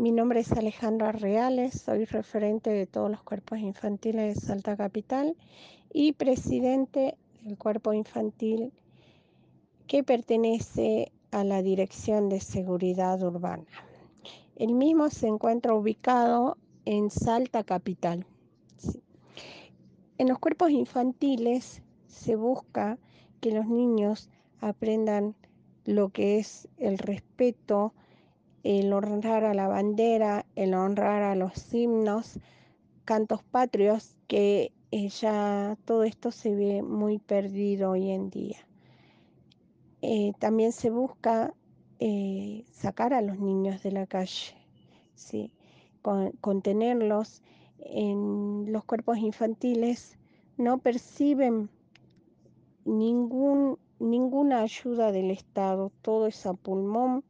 Mi nombre es Alejandra Reales, soy referente de todos los cuerpos infantiles de Salta Capital y presidente del cuerpo infantil que pertenece a la Dirección de Seguridad Urbana. El mismo se encuentra ubicado en Salta Capital. En los cuerpos infantiles se busca que los niños aprendan lo que es el respeto, el honrar a la bandera, el honrar a los himnos, cantos patrios, que eh, ya todo esto se ve muy perdido hoy en día. Eh, también se busca eh, sacar a los niños de la calle, ¿sí? contenerlos en los cuerpos infantiles, no perciben ningún, ninguna ayuda del Estado, todo es a pulmón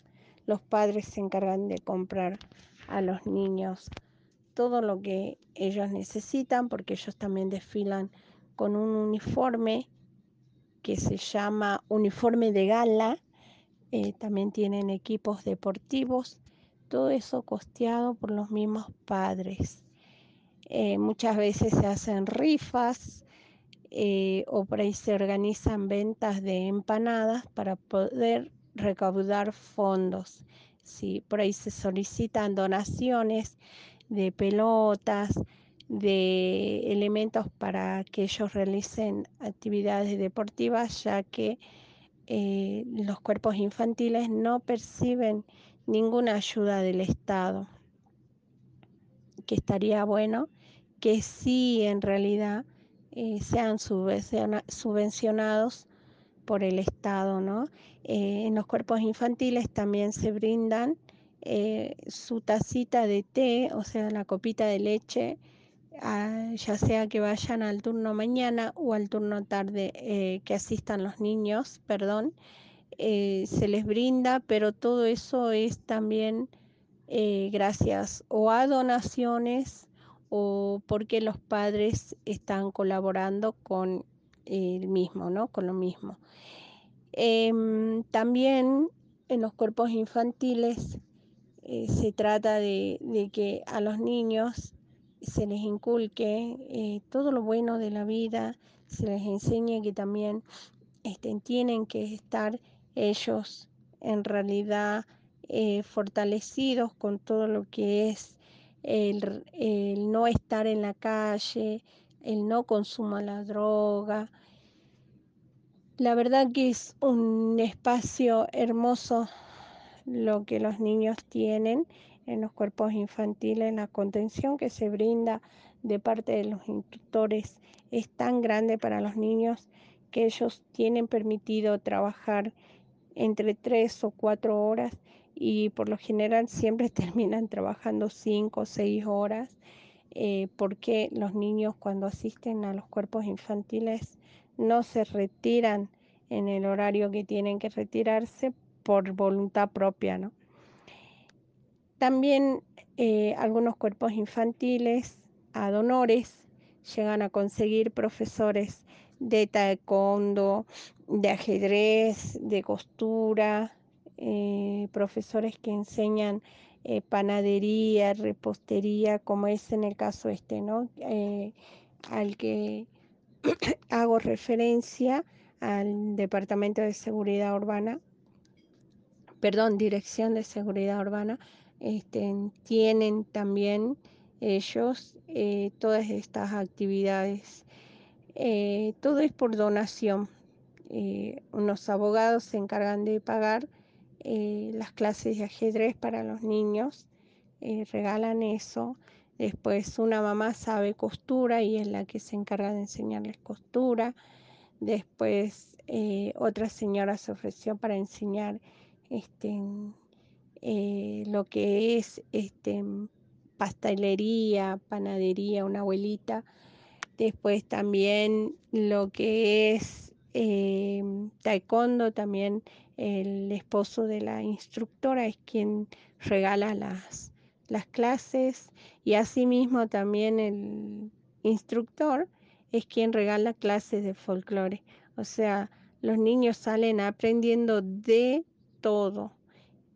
los padres se encargan de comprar a los niños todo lo que ellos necesitan porque ellos también desfilan con un uniforme que se llama uniforme de gala, eh, también tienen equipos deportivos, todo eso costeado por los mismos padres. Eh, muchas veces se hacen rifas eh, o por ahí se organizan ventas de empanadas para poder recaudar fondos. ¿sí? Por ahí se solicitan donaciones de pelotas, de elementos para que ellos realicen actividades deportivas, ya que eh, los cuerpos infantiles no perciben ninguna ayuda del Estado. Que estaría bueno que sí en realidad eh, sean subvencionados por el Estado, ¿no? Eh, en los cuerpos infantiles también se brindan eh, su tacita de té, o sea, la copita de leche, ya sea que vayan al turno mañana o al turno tarde eh, que asistan los niños, perdón, se les brinda, pero todo eso es también gracias o a donaciones o porque los padres están colaborando con el mismo, ¿no? Con lo mismo. Em, también en los cuerpos infantiles eh, se trata de, que a los niños se les inculque eh, todo lo bueno de la vida, se les enseñe que también este, tienen que estar ellos en realidad eh, fortalecidos con todo lo que es el, el no estar en la calle, el no consumo de la droga. La verdad que es un espacio hermoso lo que los niños tienen en los cuerpos infantiles, la contención que se brinda de parte de los instructores es tan grande para los niños que ellos tienen permitido trabajar entre tres o cuatro horas y por lo general siempre terminan trabajando cinco o seis horas eh, porque los niños cuando asisten a los cuerpos infantiles no se retiran en el horario que tienen que retirarse por voluntad propia. ¿no? También eh, algunos cuerpos infantiles ad honores llegan a conseguir profesores de taekwondo, de ajedrez, de costura, eh, profesores que enseñan eh, panadería, repostería, como es en el caso este, ¿no? Eh, al que hago referencia al Departamento de Seguridad Urbana, perdón, Dirección de Seguridad Urbana, este, tienen también ellos todas estas actividades. todo es por donación. unos abogados se encargan de pagar eh, las clases de ajedrez para los niños, eh, regalan eso. Después una mamá sabe costura y es la que se encarga de enseñarles costura. Después eh, otra señora se ofreció para enseñar este, lo que es este, pastelería, panadería, una abuelita. Después también lo que es taekwondo, también el esposo de la instructora es quien regala las, las clases y asimismo también el instructor es quien regala clases de folclore. O sea, los niños salen aprendiendo de todo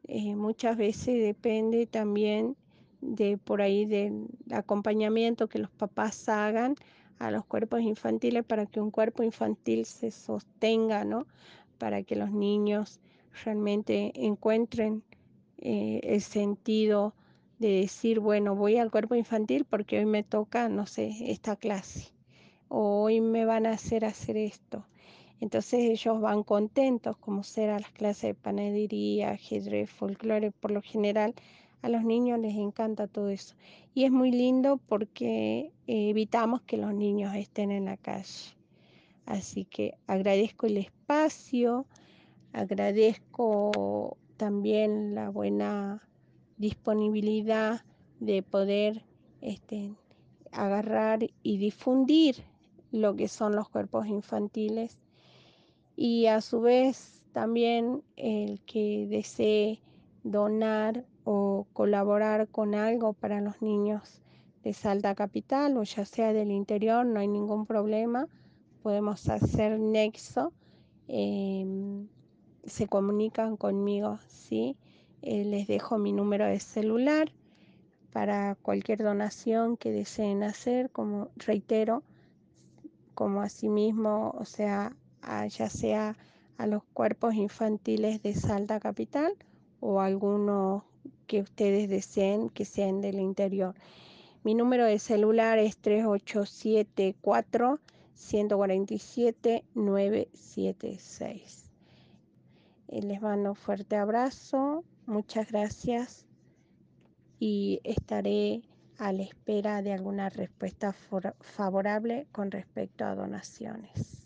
Eh, muchas veces depende también de por ahí del acompañamiento que los papás hagan a los cuerpos infantiles para que un cuerpo infantil se sostenga, ¿no? Para que los niños realmente encuentren eh, el sentido de decir, bueno, voy al cuerpo infantil porque hoy me toca, no sé, esta clase, o hoy me van a hacer hacer esto. Entonces ellos van contentos, como será las clases de panadería, ajedrez, folclore, por lo general a los niños les encanta todo eso. Y es muy lindo porque eh, evitamos que los niños estén en la calle. Así que agradezco el espacio, agradezco también la buena disponibilidad de poder este, agarrar y difundir lo que son los cuerpos infantiles y a su vez también el que desee donar o colaborar con algo para los niños de Salta Capital o ya sea del interior, no hay ningún problema, podemos hacer nexo, eh, se comunican conmigo, ¿sí? Eh, les dejo mi número de celular para cualquier donación que deseen hacer, como reitero, como asimismo, o sea, ya sea a los cuerpos infantiles de Salta Capital o alguno que ustedes deseen que sean del interior. Mi número de celular es 3874 147 976. Les mando un fuerte abrazo, muchas gracias y estaré a la espera de alguna respuesta favorable con respecto a donaciones.